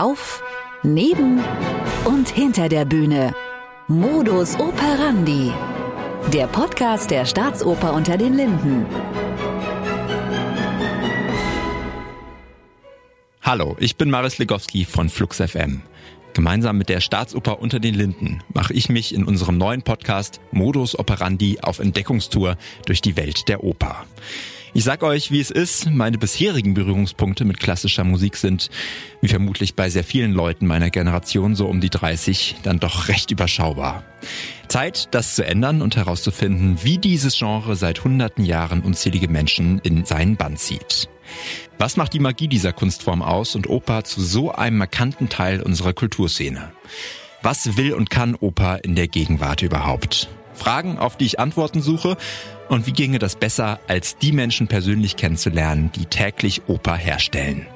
Auf, neben und hinter der Bühne. Modus operandi. Der Podcast der Staatsoper unter den Linden. Hallo, ich bin Maris Legowski von Flux FM. Gemeinsam mit der Staatsoper unter den Linden mache ich mich in unserem neuen Podcast Modus Operandi auf Entdeckungstour durch die Welt der Oper. Ich sag euch, wie es ist. Meine bisherigen Berührungspunkte mit klassischer Musik sind, wie vermutlich bei sehr vielen Leuten meiner Generation so um die 30, dann doch recht überschaubar. Zeit, das zu ändern und herauszufinden, wie dieses Genre seit hunderten Jahren unzählige Menschen in seinen Bann zieht. Was macht die Magie dieser Kunstform aus und Oper zu so einem markanten Teil unserer Kulturszene? Was will und kann Oper in der Gegenwart überhaupt? Fragen, auf die ich Antworten suche. Und wie ginge das besser, als die Menschen persönlich kennenzulernen, die täglich Oper herstellen?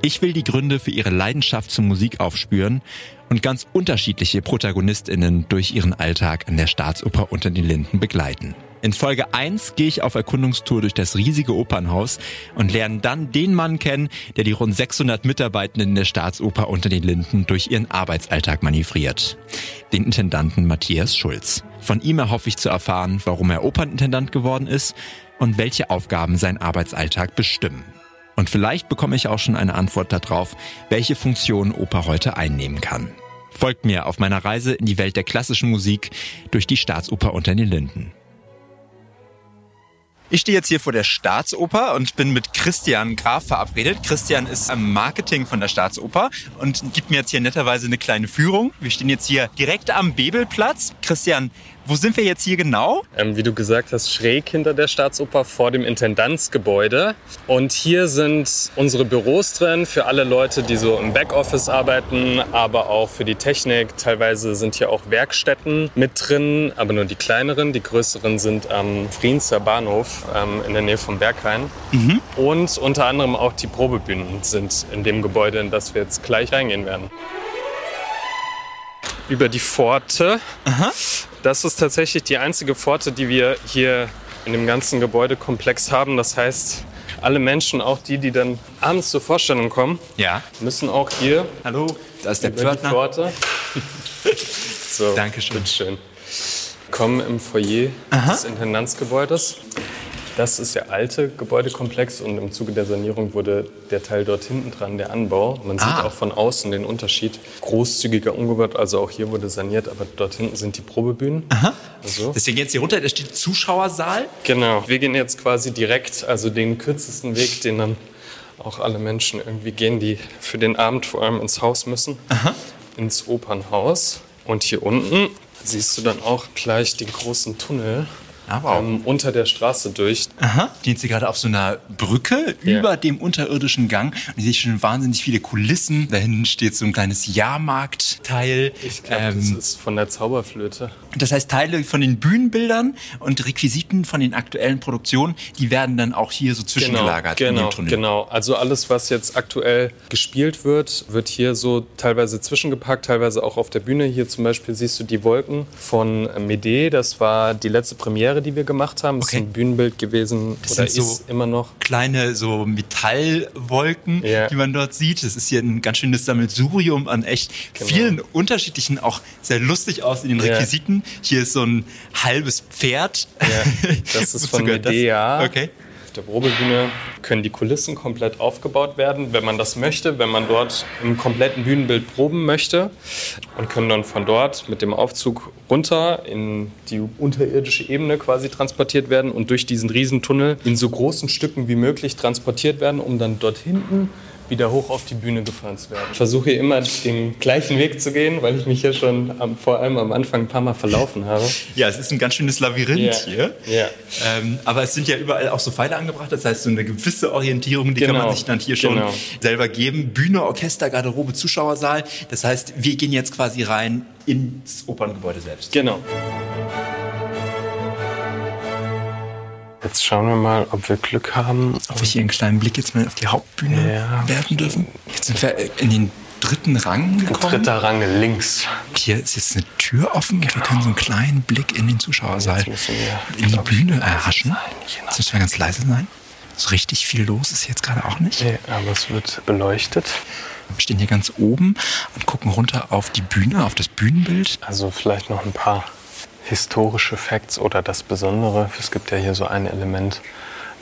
Ich will die Gründe für ihre Leidenschaft zur Musik aufspüren und ganz unterschiedliche Protagonistinnen durch ihren Alltag an der Staatsoper unter den Linden begleiten. In Folge 1 gehe ich auf Erkundungstour durch das riesige Opernhaus und lerne dann den Mann kennen, der die rund 600 Mitarbeitenden der Staatsoper unter den Linden durch ihren Arbeitsalltag manövriert. Den Intendanten Matthias Schulz. Von ihm erhoffe ich zu erfahren, warum er Opernintendant geworden ist und welche Aufgaben sein Arbeitsalltag bestimmen. Und vielleicht bekomme ich auch schon eine Antwort darauf, welche Funktion Oper heute einnehmen kann. Folgt mir auf meiner Reise in die Welt der klassischen Musik durch die Staatsoper unter den Linden. Ich stehe jetzt hier vor der Staatsoper und bin mit Christian Graf verabredet. Christian ist am Marketing von der Staatsoper und gibt mir jetzt hier netterweise eine kleine Führung. Wir stehen jetzt hier direkt am Bebelplatz. Christian, wo sind wir jetzt hier genau? Ähm, wie du gesagt hast, schräg hinter der Staatsoper vor dem Intendanzgebäude. Und hier sind unsere Büros drin für alle Leute, die so im Backoffice arbeiten, aber auch für die Technik. Teilweise sind hier auch Werkstätten mit drin, aber nur die kleineren. Die größeren sind am Frienzer Bahnhof ähm, in der Nähe vom Berghain. Mhm. Und unter anderem auch die Probebühnen sind in dem Gebäude, in das wir jetzt gleich reingehen werden über die Pforte. Aha. Das ist tatsächlich die einzige Pforte, die wir hier in dem ganzen Gebäudekomplex haben. Das heißt, alle Menschen, auch die, die dann abends zur Vorstellung kommen, ja. müssen auch hier. Hallo, da ist der Pförtner. Die Pforte. so, Dankeschön. Bitteschön. Kommen im Foyer Aha. des Intendanzgebäudes. Das ist der alte Gebäudekomplex und im Zuge der Sanierung wurde der Teil dort hinten dran, der Anbau. Man ah. sieht auch von außen den Unterschied. Großzügiger umgebaut, also auch hier wurde saniert, aber dort hinten sind die Probebühnen. Aha. Also. Deswegen jetzt hier runter, da steht Zuschauersaal. Genau. Wir gehen jetzt quasi direkt, also den kürzesten Weg, den dann auch alle Menschen irgendwie gehen, die für den Abend vor allem ins Haus müssen, Aha. ins Opernhaus. Und hier unten siehst du dann auch gleich den großen Tunnel aber ähm, unter der Straße durch. Aha. Stehen Sie gerade auf so einer Brücke ja. über dem unterirdischen Gang. Und ich sehe schon wahnsinnig viele Kulissen. Da hinten steht so ein kleines Jahrmarktteil. Ich glaube, ähm, das ist von der Zauberflöte. Das heißt, Teile von den Bühnenbildern und Requisiten von den aktuellen Produktionen, die werden dann auch hier so zwischengelagert genau, genau, in dem Tunnel. Genau, also alles, was jetzt aktuell gespielt wird, wird hier so teilweise zwischengepackt, teilweise auch auf der Bühne. Hier zum Beispiel siehst du die Wolken von Mede. Das war die letzte Premiere die wir gemacht haben. Das okay. ist ein Bühnenbild gewesen das oder ist so immer noch. Kleine so Metallwolken, ja. die man dort sieht. Das ist hier ein ganz schönes Sammelsurium an echt genau. vielen unterschiedlichen, auch sehr lustig aussehenden Requisiten. Ja. Hier ist so ein halbes Pferd. Ja, das ist von Medea. Okay der Probebühne können die Kulissen komplett aufgebaut werden, wenn man das möchte, wenn man dort im kompletten Bühnenbild proben möchte und können dann von dort mit dem Aufzug runter in die unterirdische Ebene quasi transportiert werden und durch diesen Riesentunnel in so großen Stücken wie möglich transportiert werden, um dann dort hinten wieder hoch auf die Bühne gefahren zu werden. Ich versuche immer den gleichen Weg zu gehen, weil ich mich ja schon am, vor allem am Anfang ein paar Mal verlaufen habe. Ja, es ist ein ganz schönes Labyrinth ja. hier. Ja. Ähm, aber es sind ja überall auch so Pfeile angebracht, das heißt so eine gewisse Orientierung, die genau. kann man genau. sich dann hier schon genau. selber geben. Bühne, Orchester, Garderobe, Zuschauersaal. Das heißt, wir gehen jetzt quasi rein ins Operngebäude selbst. Genau. Jetzt schauen wir mal, ob wir Glück haben. Ob wir hier einen kleinen Blick jetzt mal auf die Hauptbühne ja. werfen dürfen. Jetzt sind wir in den dritten Rang gekommen. Dritter Rang links. Hier ist jetzt eine Tür offen. Genau. Wir können so einen kleinen Blick in den Zuschauersaal, in die Bühne erhaschen. Jetzt müssen wir ganz leise sein. So richtig viel los ist jetzt gerade auch nicht. Nee, aber es wird beleuchtet. Wir stehen hier ganz oben und gucken runter auf die Bühne, auf das Bühnenbild. Also vielleicht noch ein paar historische Facts oder das Besondere. Es gibt ja hier so ein Element,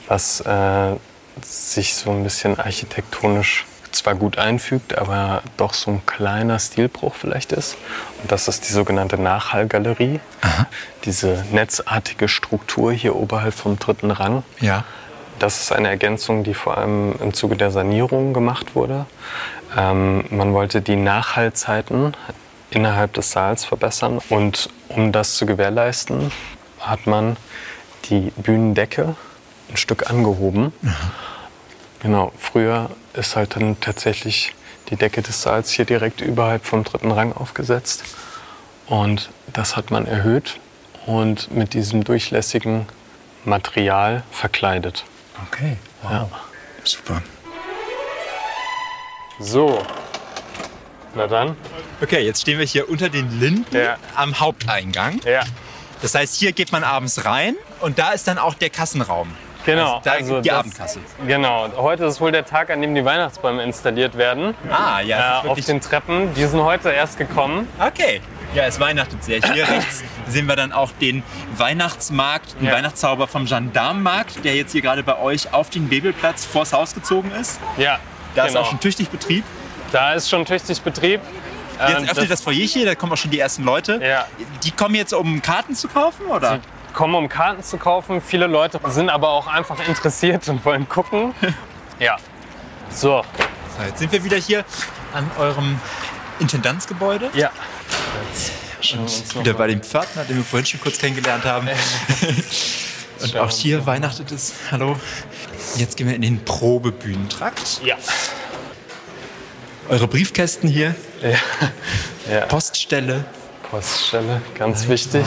was äh, sich so ein bisschen architektonisch zwar gut einfügt, aber doch so ein kleiner Stilbruch vielleicht ist. Und das ist die sogenannte Nachhallgalerie. Aha. Diese netzartige Struktur hier oberhalb vom dritten Rang. Ja. Das ist eine Ergänzung, die vor allem im Zuge der Sanierung gemacht wurde. Ähm, man wollte die Nachhallzeiten innerhalb des Saals verbessern. Und um das zu gewährleisten, hat man die Bühnendecke ein Stück angehoben. Aha. Genau, früher ist halt dann tatsächlich die Decke des Saals hier direkt überhalb vom dritten Rang aufgesetzt. Und das hat man erhöht und mit diesem durchlässigen Material verkleidet. Okay, wow. Ja. Super. So, na dann. Okay, jetzt stehen wir hier unter den Linden ja. am Haupteingang. Ja. Das heißt, hier geht man abends rein und da ist dann auch der Kassenraum. Genau. Also da also die das, Abendkasse. Genau. Heute ist wohl der Tag, an dem die Weihnachtsbäume installiert werden. Ah, ja. Äh, auf den Treppen. Die sind heute erst gekommen. Okay. Ja, es weihnachtet sehr. Hier rechts sehen wir dann auch den Weihnachtsmarkt, den ja. Weihnachtszauber vom Gendarmenmarkt, der jetzt hier gerade bei euch auf den Bebelplatz vors Haus gezogen ist. Ja. Da genau. ist auch schon tüchtig Betrieb. Da ist schon tüchtig Betrieb. Jetzt ähm, öffnet das, das Foyer hier, da kommen auch schon die ersten Leute. Ja. Die kommen jetzt, um Karten zu kaufen, oder? Sie kommen, um Karten zu kaufen. Viele Leute sind aber auch einfach interessiert und wollen gucken. ja. So. so. Jetzt sind wir wieder hier an eurem Intendanzgebäude. Ja. Jetzt wieder bei dem Pförtner, den wir vorhin schon kurz kennengelernt haben. und auch hier weihnachtet es. Hallo. Jetzt gehen wir in den Probebühnentrakt. Ja. Eure Briefkästen hier. Ja. ja. Poststelle. Poststelle, ganz wichtig.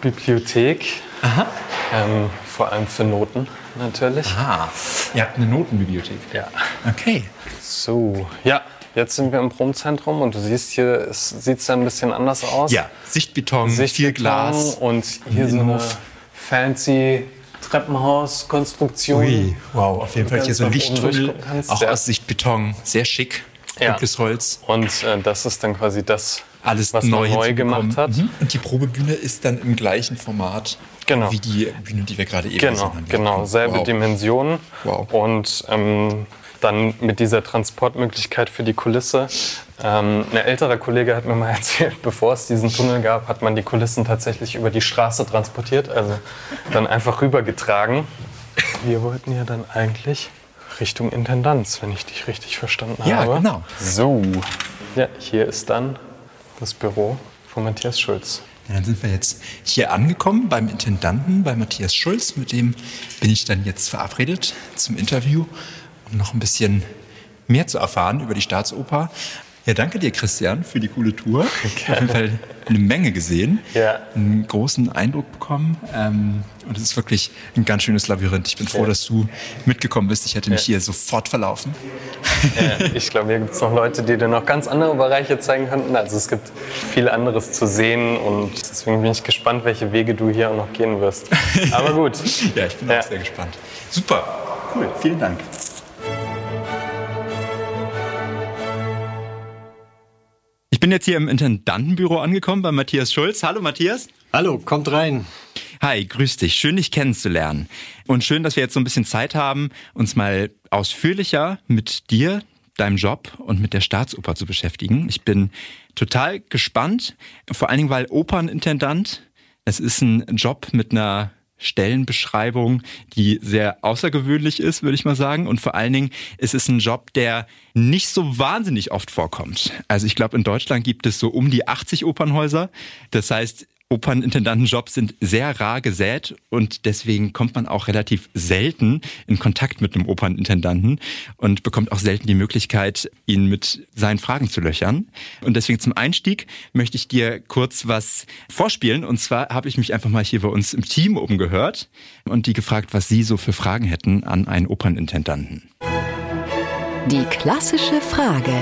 Bibliothek. Aha. Ähm, vor allem für Noten natürlich. Aha. Ihr habt eine Notenbibliothek. Ja. Okay. So, ja. Jetzt sind wir im Probenzentrum und du siehst hier, es sieht ein bisschen anders aus. Ja, Sichtbeton, Sichtbeton viel Glas. Und hier so eine fancy Treppenhauskonstruktion. Ui, wow, auf jeden Fall hier so ein Lichttunnel, auch aus Sichtbeton, sehr schick, ja. Holz. Und äh, das ist dann quasi das, alles was neu, neu gemacht hat. Mhm. Und die Probebühne ist dann im gleichen Format genau. wie die Bühne, die wir gerade eben genau, gesehen haben. Genau, selbe wow. Dimension. Wow. Und ähm, dann mit dieser Transportmöglichkeit für die Kulisse. Ähm, ein älterer Kollege hat mir mal erzählt, bevor es diesen Tunnel gab, hat man die Kulissen tatsächlich über die Straße transportiert, also dann einfach rübergetragen. Wir wollten ja dann eigentlich Richtung Intendanz, wenn ich dich richtig verstanden ja, habe. Ja, genau. So, ja, hier ist dann das Büro von Matthias Schulz. Ja, dann sind wir jetzt hier angekommen beim Intendanten, bei Matthias Schulz. Mit dem bin ich dann jetzt verabredet zum Interview, um noch ein bisschen mehr zu erfahren über die Staatsoper. Ja, danke dir, Christian, für die coole Tour. Ich habe Auf jeden Fall eine Menge gesehen, ja. einen großen Eindruck bekommen. Ähm, und es ist wirklich ein ganz schönes Labyrinth. Ich bin froh, ja. dass du mitgekommen bist. Ich hätte mich ja. hier sofort verlaufen. Ich glaube, hier gibt es noch Leute, die dir noch ganz andere Bereiche zeigen könnten. Also es gibt viel anderes zu sehen und deswegen bin ich gespannt, welche Wege du hier auch noch gehen wirst. Aber gut. ja, ich bin auch sehr gespannt. Super, cool, vielen Dank. Bin jetzt hier im Intendantenbüro angekommen bei Matthias Schulz. Hallo Matthias. Hallo, kommt rein. Hi, grüß dich. Schön, dich kennenzulernen. Und schön, dass wir jetzt so ein bisschen Zeit haben, uns mal ausführlicher mit dir, deinem Job und mit der Staatsoper zu beschäftigen. Ich bin total gespannt, vor allen Dingen, weil Opernintendant, es ist ein Job mit einer Stellenbeschreibung, die sehr außergewöhnlich ist, würde ich mal sagen. Und vor allen Dingen ist es ein Job, der nicht so wahnsinnig oft vorkommt. Also ich glaube, in Deutschland gibt es so um die 80 Opernhäuser. Das heißt, Opernintendantenjobs sind sehr rar gesät und deswegen kommt man auch relativ selten in Kontakt mit einem Opernintendanten und bekommt auch selten die Möglichkeit, ihn mit seinen Fragen zu löchern. Und deswegen zum Einstieg möchte ich dir kurz was vorspielen. Und zwar habe ich mich einfach mal hier bei uns im Team umgehört und die gefragt, was sie so für Fragen hätten an einen Opernintendanten. Die klassische Frage.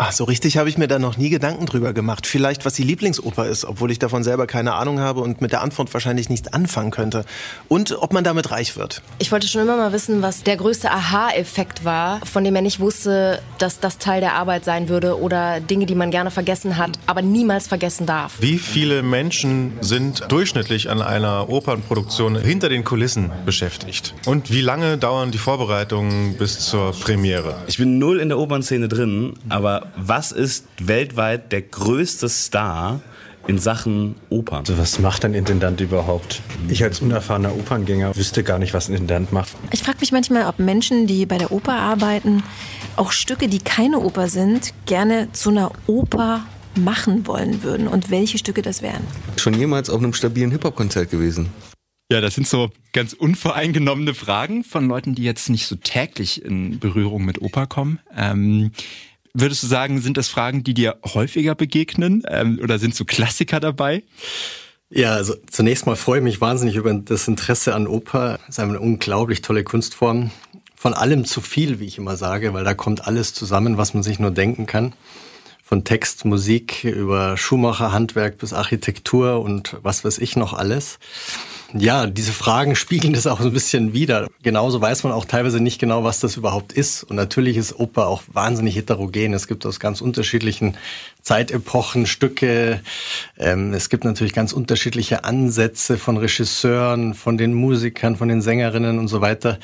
Ach, so richtig habe ich mir da noch nie Gedanken drüber gemacht. Vielleicht, was die Lieblingsoper ist, obwohl ich davon selber keine Ahnung habe und mit der Antwort wahrscheinlich nichts anfangen könnte. Und ob man damit reich wird. Ich wollte schon immer mal wissen, was der größte Aha-Effekt war, von dem er nicht wusste, dass das Teil der Arbeit sein würde oder Dinge, die man gerne vergessen hat, aber niemals vergessen darf. Wie viele Menschen sind durchschnittlich an einer Opernproduktion hinter den Kulissen beschäftigt? Und wie lange dauern die Vorbereitungen bis zur Premiere? Ich bin null in der Opernszene drin, aber was ist weltweit der größte Star in Sachen Opern. Also was macht ein Intendant überhaupt? Ich als unerfahrener Operngänger wüsste gar nicht, was ein Intendant macht. Ich frage mich manchmal, ob Menschen, die bei der Oper arbeiten, auch Stücke, die keine Oper sind, gerne zu einer Oper machen wollen würden und welche Stücke das wären. Schon jemals auf einem stabilen Hip-Hop-Konzert gewesen? Ja, das sind so ganz unvoreingenommene Fragen von Leuten, die jetzt nicht so täglich in Berührung mit Oper kommen. Ähm, Würdest du sagen, sind das Fragen, die dir häufiger begegnen ähm, oder sind so Klassiker dabei? Ja, also zunächst mal freue ich mich wahnsinnig über das Interesse an Oper. Es ist eine unglaublich tolle Kunstform. Von allem zu viel, wie ich immer sage, weil da kommt alles zusammen, was man sich nur denken kann. Von Text, Musik über Schuhmacher, Handwerk bis Architektur und was weiß ich noch alles. Ja, diese Fragen spiegeln das auch so ein bisschen wider. Genauso weiß man auch teilweise nicht genau, was das überhaupt ist. Und natürlich ist Oper auch wahnsinnig heterogen. Es gibt aus ganz unterschiedlichen Zeitepochen Stücke. Ähm, es gibt natürlich ganz unterschiedliche Ansätze von Regisseuren, von den Musikern, von den Sängerinnen und so weiter.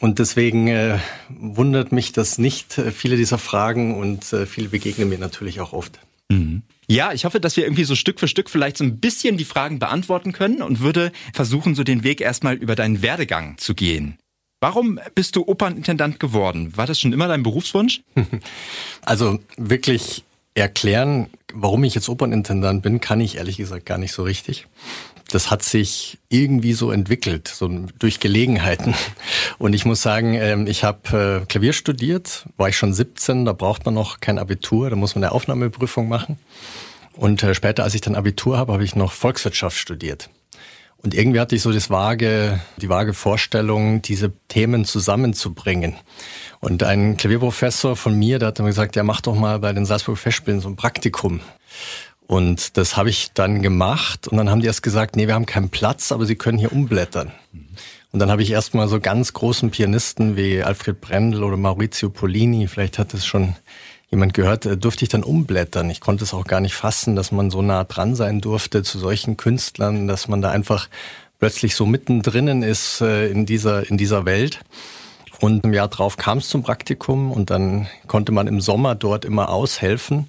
Und deswegen äh, wundert mich das nicht, äh, viele dieser Fragen und äh, viele begegnen mir natürlich auch oft. Mhm. Ja, ich hoffe, dass wir irgendwie so Stück für Stück vielleicht so ein bisschen die Fragen beantworten können und würde versuchen, so den Weg erstmal über deinen Werdegang zu gehen. Warum bist du Opernintendant geworden? War das schon immer dein Berufswunsch? Also wirklich erklären, warum ich jetzt Opernintendant bin, kann ich ehrlich gesagt gar nicht so richtig das hat sich irgendwie so entwickelt, so durch Gelegenheiten. Und ich muss sagen, ähm, ich habe äh, Klavier studiert, war ich schon 17, da braucht man noch kein Abitur, da muss man eine Aufnahmeprüfung machen. Und äh, später, als ich dann Abitur habe, habe ich noch Volkswirtschaft studiert. Und irgendwie hatte ich so das vage, die vage Vorstellung, diese Themen zusammenzubringen. Und ein Klavierprofessor von mir, der hat mir gesagt, ja, mach doch mal bei den Salzburg Festspielen so ein Praktikum. Und das habe ich dann gemacht und dann haben die erst gesagt, nee, wir haben keinen Platz, aber Sie können hier umblättern. Und dann habe ich erst mal so ganz großen Pianisten wie Alfred Brendel oder Maurizio Polini, vielleicht hat es schon jemand gehört, äh, durfte ich dann umblättern. Ich konnte es auch gar nicht fassen, dass man so nah dran sein durfte zu solchen Künstlern, dass man da einfach plötzlich so mittendrin ist äh, in dieser, in dieser Welt. Und im Jahr drauf kam es zum Praktikum und dann konnte man im Sommer dort immer aushelfen.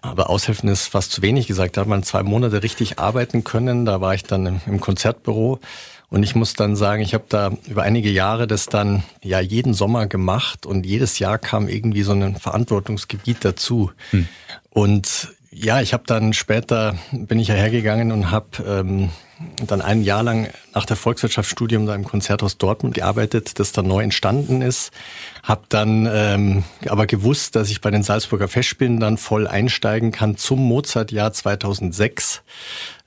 Aber aushelfen ist fast zu wenig gesagt. Da hat man zwei Monate richtig arbeiten können. Da war ich dann im, im Konzertbüro. Und ich muss dann sagen, ich habe da über einige Jahre das dann ja jeden Sommer gemacht und jedes Jahr kam irgendwie so ein Verantwortungsgebiet dazu. Hm. Und ja, ich habe dann später bin ich ja hergegangen und habe ähm, dann ein Jahr lang nach der Volkswirtschaftsstudium da im Konzerthaus Dortmund gearbeitet, das dann neu entstanden ist. Habe dann ähm, aber gewusst, dass ich bei den Salzburger Festspielen dann voll einsteigen kann zum Mozartjahr 2006.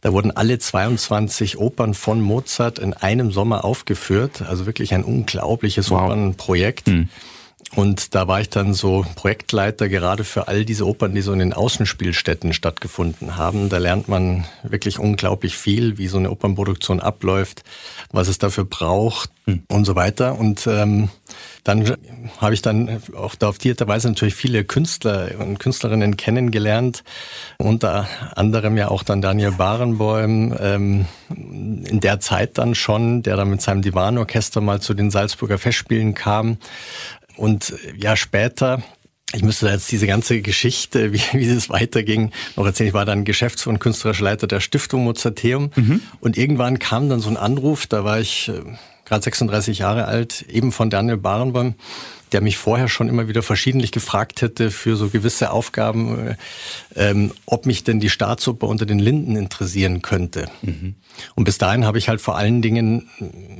Da wurden alle 22 Opern von Mozart in einem Sommer aufgeführt. Also wirklich ein unglaubliches wow. Opernprojekt. Mhm. Und da war ich dann so Projektleiter gerade für all diese Opern, die so in den Außenspielstätten stattgefunden haben. Da lernt man wirklich unglaublich viel, wie so eine Opernproduktion abläuft, was es dafür braucht mhm. und so weiter. Und ähm, dann habe ich dann auch da auf diese Weise natürlich viele Künstler und Künstlerinnen kennengelernt, unter anderem ja auch dann Daniel Barenboim, ähm, in der Zeit dann schon, der dann mit seinem Divanorchester mal zu den Salzburger Festspielen kam und äh, ja, später ich müsste jetzt diese ganze Geschichte, wie, wie es weiterging, noch erzählen. Ich war dann Geschäfts- und künstlerischer Leiter der Stiftung Mozarteum. Mhm. Und irgendwann kam dann so ein Anruf, da war ich äh, gerade 36 Jahre alt, eben von Daniel Barenboim, der mich vorher schon immer wieder verschiedentlich gefragt hätte für so gewisse Aufgaben, äh, ähm, ob mich denn die Staatsoper unter den Linden interessieren könnte. Mhm. Und bis dahin habe ich halt vor allen Dingen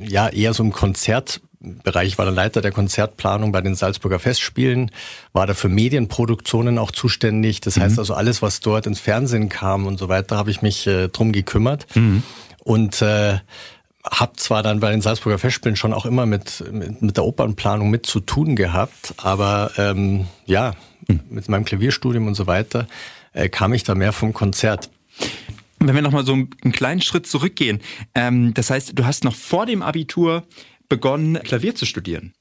ja eher so im Konzert Bereich, war der Leiter der Konzertplanung bei den Salzburger Festspielen, war da für Medienproduktionen auch zuständig. Das mhm. heißt also alles, was dort ins Fernsehen kam und so weiter, habe ich mich äh, drum gekümmert. Mhm. Und äh, habe zwar dann bei den Salzburger Festspielen schon auch immer mit, mit, mit der Opernplanung mit zu tun gehabt, aber ähm, ja, hm. mit meinem Klavierstudium und so weiter äh, kam ich da mehr vom Konzert. Wenn wir nochmal so einen kleinen Schritt zurückgehen, ähm, das heißt, du hast noch vor dem Abitur begonnen, Klavier zu studieren.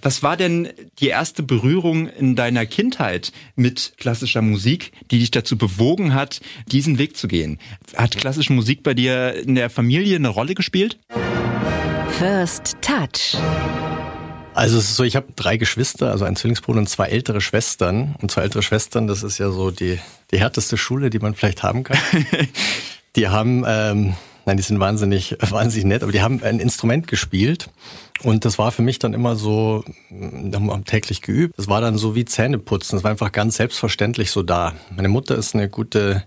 Was war denn die erste Berührung in deiner Kindheit mit klassischer Musik, die dich dazu bewogen hat, diesen Weg zu gehen? Hat klassische Musik bei dir in der Familie eine Rolle gespielt? First Touch. Also es ist so, ich habe drei Geschwister, also ein Zwillingsbruder und zwei ältere Schwestern. Und zwei ältere Schwestern, das ist ja so die, die härteste Schule, die man vielleicht haben kann. die haben ähm, Nein, die sind wahnsinnig, wahnsinnig nett, aber die haben ein Instrument gespielt und das war für mich dann immer so, da haben täglich geübt. Das war dann so wie Zähneputzen. Das war einfach ganz selbstverständlich so da. Meine Mutter ist eine gute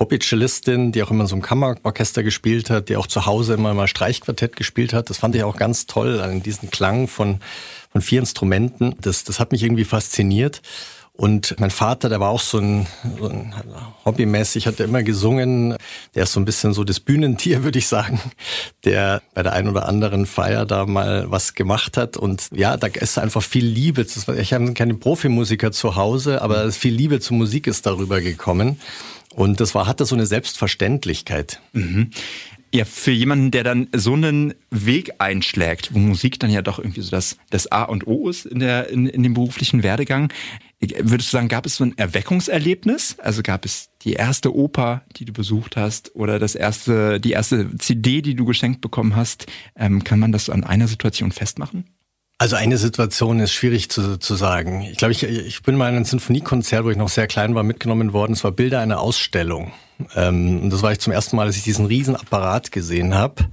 Hobby-Cellistin, die auch immer so im Kammerorchester gespielt hat, die auch zu Hause immer mal Streichquartett gespielt hat. Das fand ich auch ganz toll, an diesen Klang von, von vier Instrumenten. Das, das hat mich irgendwie fasziniert. Und mein Vater, der war auch so ein, so ein hobbymäßig, hat er immer gesungen. Der ist so ein bisschen so das Bühnentier, würde ich sagen, der bei der einen oder anderen Feier da mal was gemacht hat. Und ja, da ist einfach viel Liebe. Ich habe keine Profimusiker zu Hause, aber viel Liebe zur Musik ist darüber gekommen. Und das war, hatte so eine Selbstverständlichkeit. Mhm. Ja, für jemanden, der dann so einen Weg einschlägt, wo Musik dann ja doch irgendwie so das, das A und O ist in, der, in, in dem beruflichen Werdegang, würdest du sagen, gab es so ein Erweckungserlebnis? Also gab es die erste Oper, die du besucht hast, oder das erste, die erste CD, die du geschenkt bekommen hast? Ähm, kann man das an einer Situation festmachen? Also eine Situation ist schwierig zu, zu sagen. Ich glaube, ich, ich bin mal in einem Sinfoniekonzert, wo ich noch sehr klein war, mitgenommen worden. Es war Bilder einer Ausstellung. Ähm, und das war ich zum ersten Mal, dass ich diesen riesen Apparat gesehen habe.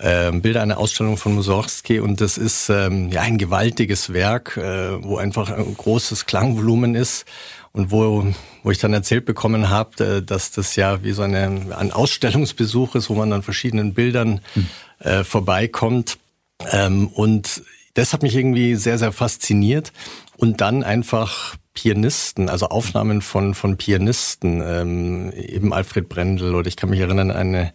Ähm, Bilder einer Ausstellung von Mussorgsky und das ist ähm, ja ein gewaltiges Werk, äh, wo einfach ein großes Klangvolumen ist und wo, wo ich dann erzählt bekommen habe, äh, dass das ja wie so eine, ein Ausstellungsbesuch ist, wo man an verschiedenen Bildern hm. äh, vorbeikommt. Ähm, und das hat mich irgendwie sehr, sehr fasziniert. Und dann einfach Pianisten, also Aufnahmen von, von Pianisten, ähm, eben Alfred Brendel oder ich kann mich erinnern eine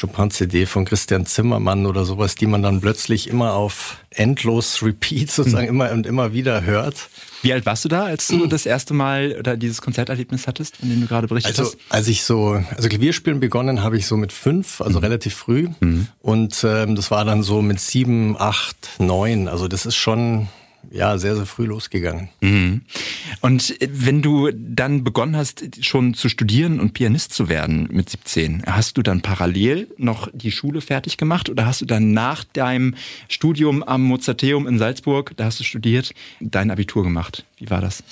Chopin-CD von Christian Zimmermann oder sowas, die man dann plötzlich immer auf endlos Repeat sozusagen mhm. immer und immer wieder hört. Wie alt warst du da, als du das erste Mal oder dieses Konzerterlebnis hattest, von dem du gerade berichtet also, hast? Als ich so, also Klavierspielen begonnen habe ich so mit fünf, also mhm. relativ früh. Mhm. Und ähm, das war dann so mit sieben, acht, neun. Also das ist schon ja, sehr, sehr früh losgegangen. Mhm. Und wenn du dann begonnen hast, schon zu studieren und Pianist zu werden mit 17, hast du dann parallel noch die Schule fertig gemacht oder hast du dann nach deinem Studium am Mozarteum in Salzburg, da hast du studiert, dein Abitur gemacht? Wie war das?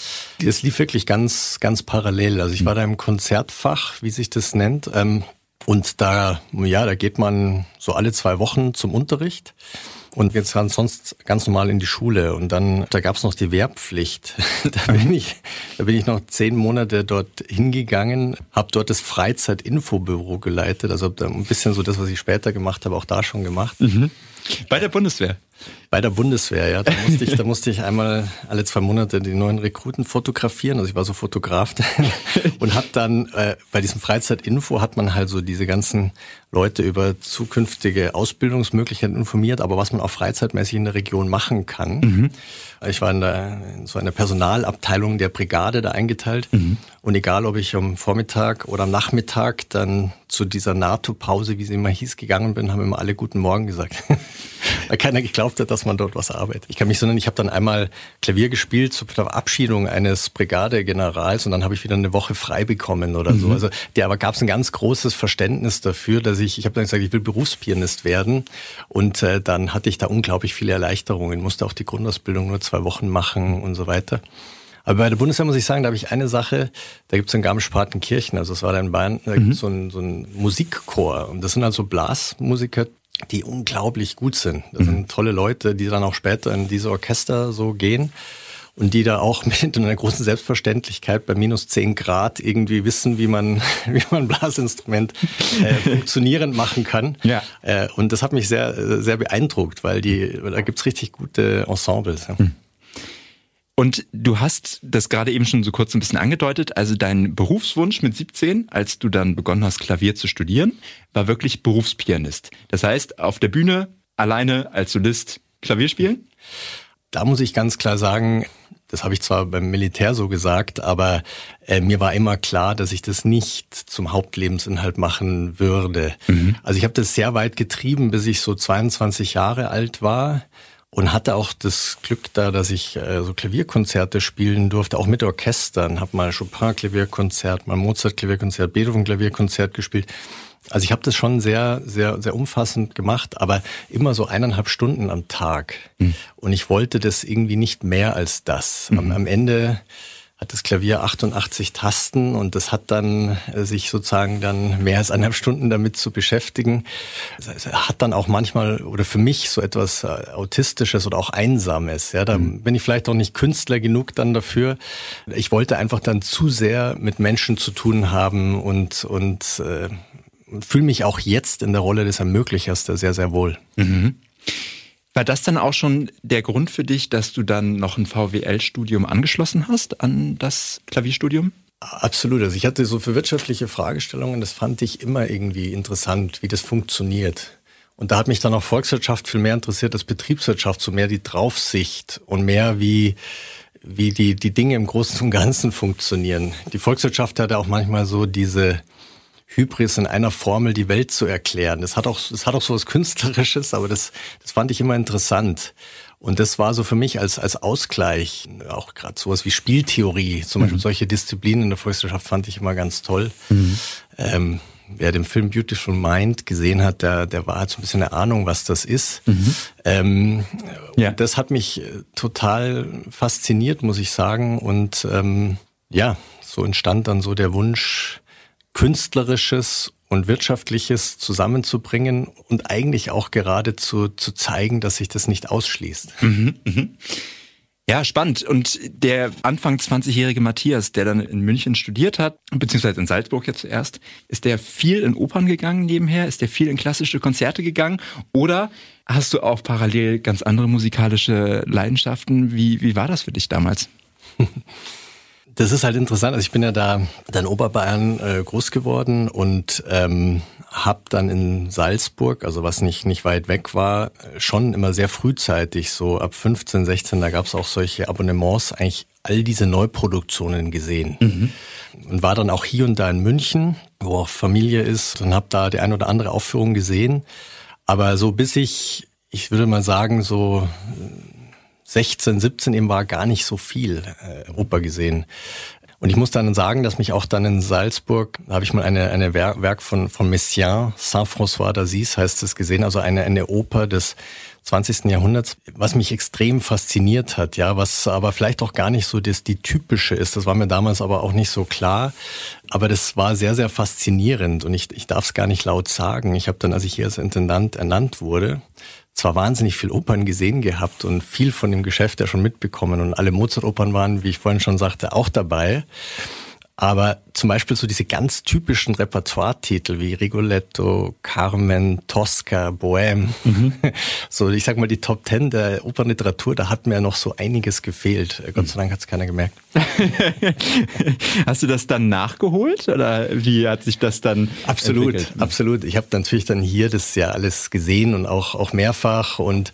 Das lief wirklich ganz, ganz parallel. Also ich war da im Konzertfach, wie sich das nennt. Ähm, und da, ja, da geht man so alle zwei Wochen zum Unterricht und jetzt dann sonst ganz normal in die Schule. Und dann, da gab es noch die Wehrpflicht. da bin ich, da bin ich noch zehn Monate dort hingegangen, habe dort das Freizeit-Infobüro geleitet. Also ein bisschen so das, was ich später gemacht habe, auch da schon gemacht. Mhm. Bei der Bundeswehr? Bei der Bundeswehr, ja. Da musste ich, da musste ich einmal alle zwei Monate die neuen Rekruten fotografieren. Also ich war so Fotograf und habe dann äh, bei diesem Freizeitinfo hat man halt so diese ganzen Leute über zukünftige Ausbildungsmöglichkeiten informiert, aber was man auch freizeitmäßig in der Region machen kann. Mhm. Ich war in, der, in so einer Personalabteilung der Brigade da eingeteilt. Mhm. Und egal, ob ich am Vormittag oder am Nachmittag dann zu dieser NATO-Pause, wie sie immer hieß, gegangen bin, haben immer alle Guten Morgen gesagt. Weil keiner geglaubt hat, dass man dort was arbeitet. Ich kann mich sondern, ich habe dann einmal Klavier gespielt zur Verabschiedung eines Brigadegenerals und dann habe ich wieder eine Woche frei bekommen oder mhm. so. Also der aber gab es ein ganz großes Verständnis dafür, dass ich, ich habe dann gesagt, ich will Berufspianist werden. Und äh, dann hatte ich da unglaublich viele Erleichterungen, musste auch die Grundausbildung nur zwei Wochen machen und so weiter. Aber bei der Bundeswehr muss ich sagen, da habe ich eine Sache, da gibt es in Garmisch-Partenkirchen, also es war da in Bayern, da mhm. gibt es so ein, so ein Musikchor. Und das sind also Blasmusiker, die unglaublich gut sind. Das mhm. sind tolle Leute, die dann auch später in diese Orchester so gehen und die da auch mit einer großen Selbstverständlichkeit bei minus zehn Grad irgendwie wissen, wie man, wie man ein Blasinstrument äh, funktionierend machen kann. Ja. Äh, und das hat mich sehr, sehr beeindruckt, weil die, da gibt's richtig gute Ensembles. Ja. Hm. Und du hast das gerade eben schon so kurz ein bisschen angedeutet. Also dein Berufswunsch mit 17, als du dann begonnen hast, Klavier zu studieren, war wirklich Berufspianist. Das heißt, auf der Bühne alleine als Solist Klavier spielen? Da muss ich ganz klar sagen, das habe ich zwar beim Militär so gesagt, aber äh, mir war immer klar, dass ich das nicht zum Hauptlebensinhalt machen würde. Mhm. Also ich habe das sehr weit getrieben, bis ich so 22 Jahre alt war und hatte auch das Glück da, dass ich äh, so Klavierkonzerte spielen durfte, auch mit Orchestern. Habe mal Chopin-Klavierkonzert, mal Mozart-Klavierkonzert, Beethoven-Klavierkonzert gespielt. Also ich habe das schon sehr, sehr, sehr umfassend gemacht, aber immer so eineinhalb Stunden am Tag. Mhm. Und ich wollte das irgendwie nicht mehr als das. Mhm. Am, am Ende hat das Klavier 88 Tasten und das hat dann äh, sich sozusagen dann mehr als eineinhalb Stunden damit zu beschäftigen. Es hat dann auch manchmal oder für mich so etwas äh, Autistisches oder auch Einsames. Ja, da mhm. bin ich vielleicht auch nicht Künstler genug dann dafür. Ich wollte einfach dann zu sehr mit Menschen zu tun haben und, und äh, fühle mich auch jetzt in der Rolle des Ermöglichers da sehr, sehr wohl. Mhm. War das dann auch schon der Grund für dich, dass du dann noch ein VWL-Studium angeschlossen hast an das Klavierstudium? Absolut. Also ich hatte so für wirtschaftliche Fragestellungen, das fand ich immer irgendwie interessant, wie das funktioniert. Und da hat mich dann auch Volkswirtschaft viel mehr interessiert als Betriebswirtschaft, so mehr die Draufsicht und mehr wie, wie die, die Dinge im Großen und Ganzen funktionieren. Die Volkswirtschaft hatte auch manchmal so diese, Hybris in einer Formel die Welt zu erklären. Das hat auch, das hat auch so was Künstlerisches, aber das, das fand ich immer interessant. Und das war so für mich als, als Ausgleich, auch gerade sowas wie Spieltheorie, zum Beispiel mhm. solche Disziplinen in der Volkswirtschaft fand ich immer ganz toll. Mhm. Ähm, wer den Film Beautiful Mind gesehen hat, der, der war halt so ein bisschen eine Ahnung, was das ist. Mhm. Ähm, ja. Das hat mich äh, total fasziniert, muss ich sagen. Und ähm, ja, so entstand dann so der Wunsch, Künstlerisches und Wirtschaftliches zusammenzubringen und eigentlich auch gerade zu, zu zeigen, dass sich das nicht ausschließt. Mhm, mhm. Ja, spannend. Und der Anfang 20-jährige Matthias, der dann in München studiert hat, beziehungsweise in Salzburg jetzt zuerst, ist der viel in Opern gegangen nebenher? Ist der viel in klassische Konzerte gegangen? Oder hast du auch parallel ganz andere musikalische Leidenschaften? Wie, wie war das für dich damals? Das ist halt interessant. Also ich bin ja da dann Oberbayern äh, groß geworden und ähm, habe dann in Salzburg, also was nicht nicht weit weg war, schon immer sehr frühzeitig, so ab 15, 16, da gab es auch solche Abonnements, eigentlich all diese Neuproduktionen gesehen. Mhm. Und war dann auch hier und da in München, wo auch Familie ist und habe da die ein oder andere Aufführung gesehen. Aber so bis ich, ich würde mal sagen, so 16, 17 eben war gar nicht so viel äh, Oper gesehen. Und ich muss dann sagen, dass mich auch dann in Salzburg, da habe ich mal eine, eine Werk von, von Messiaen, Saint-François d'Assise heißt es gesehen, also eine, eine Oper des 20. Jahrhunderts, was mich extrem fasziniert hat, ja, was aber vielleicht auch gar nicht so das, die typische ist. Das war mir damals aber auch nicht so klar. Aber das war sehr, sehr faszinierend und ich, ich darf es gar nicht laut sagen. Ich habe dann, als ich hier als Intendant ernannt wurde, zwar wahnsinnig viel Opern gesehen gehabt und viel von dem Geschäft ja schon mitbekommen und alle Mozart-Opern waren, wie ich vorhin schon sagte, auch dabei. Aber zum Beispiel so diese ganz typischen Repertoire-Titel wie Rigoletto, Carmen, Tosca, Bohème, mhm. so ich sag mal die Top Ten der Opernliteratur, da hat mir noch so einiges gefehlt. Gott sei Dank hat es keiner gemerkt. Hast du das dann nachgeholt oder wie hat sich das dann Absolut, entwickelt? absolut. Ich habe natürlich dann hier das ja alles gesehen und auch, auch mehrfach und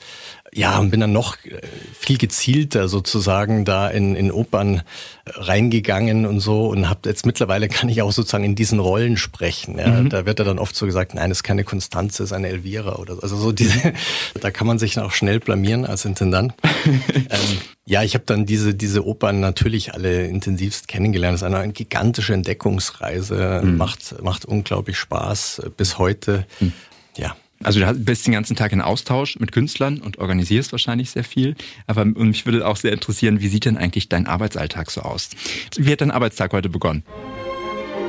ja, und bin dann noch äh, viel gezielter sozusagen da in, in Opern reingegangen und so und habe jetzt mittlerweile kann ich auch sozusagen in diesen Rollen sprechen. Ja. Mhm. Da wird ja dann oft so gesagt, nein, das ist keine Konstanze, ist eine Elvira oder so. Also so diese, da kann man sich auch schnell blamieren als Intendant. ähm, ja, ich habe dann diese diese Opern natürlich alle intensivst kennengelernt. Das ist eine, eine gigantische Entdeckungsreise, mhm. macht macht unglaublich Spaß bis heute. Mhm. Ja. Also du bist den ganzen Tag in Austausch mit Künstlern und organisierst wahrscheinlich sehr viel. Aber mich würde auch sehr interessieren, wie sieht denn eigentlich dein Arbeitsalltag so aus? Wie hat dein Arbeitstag heute begonnen?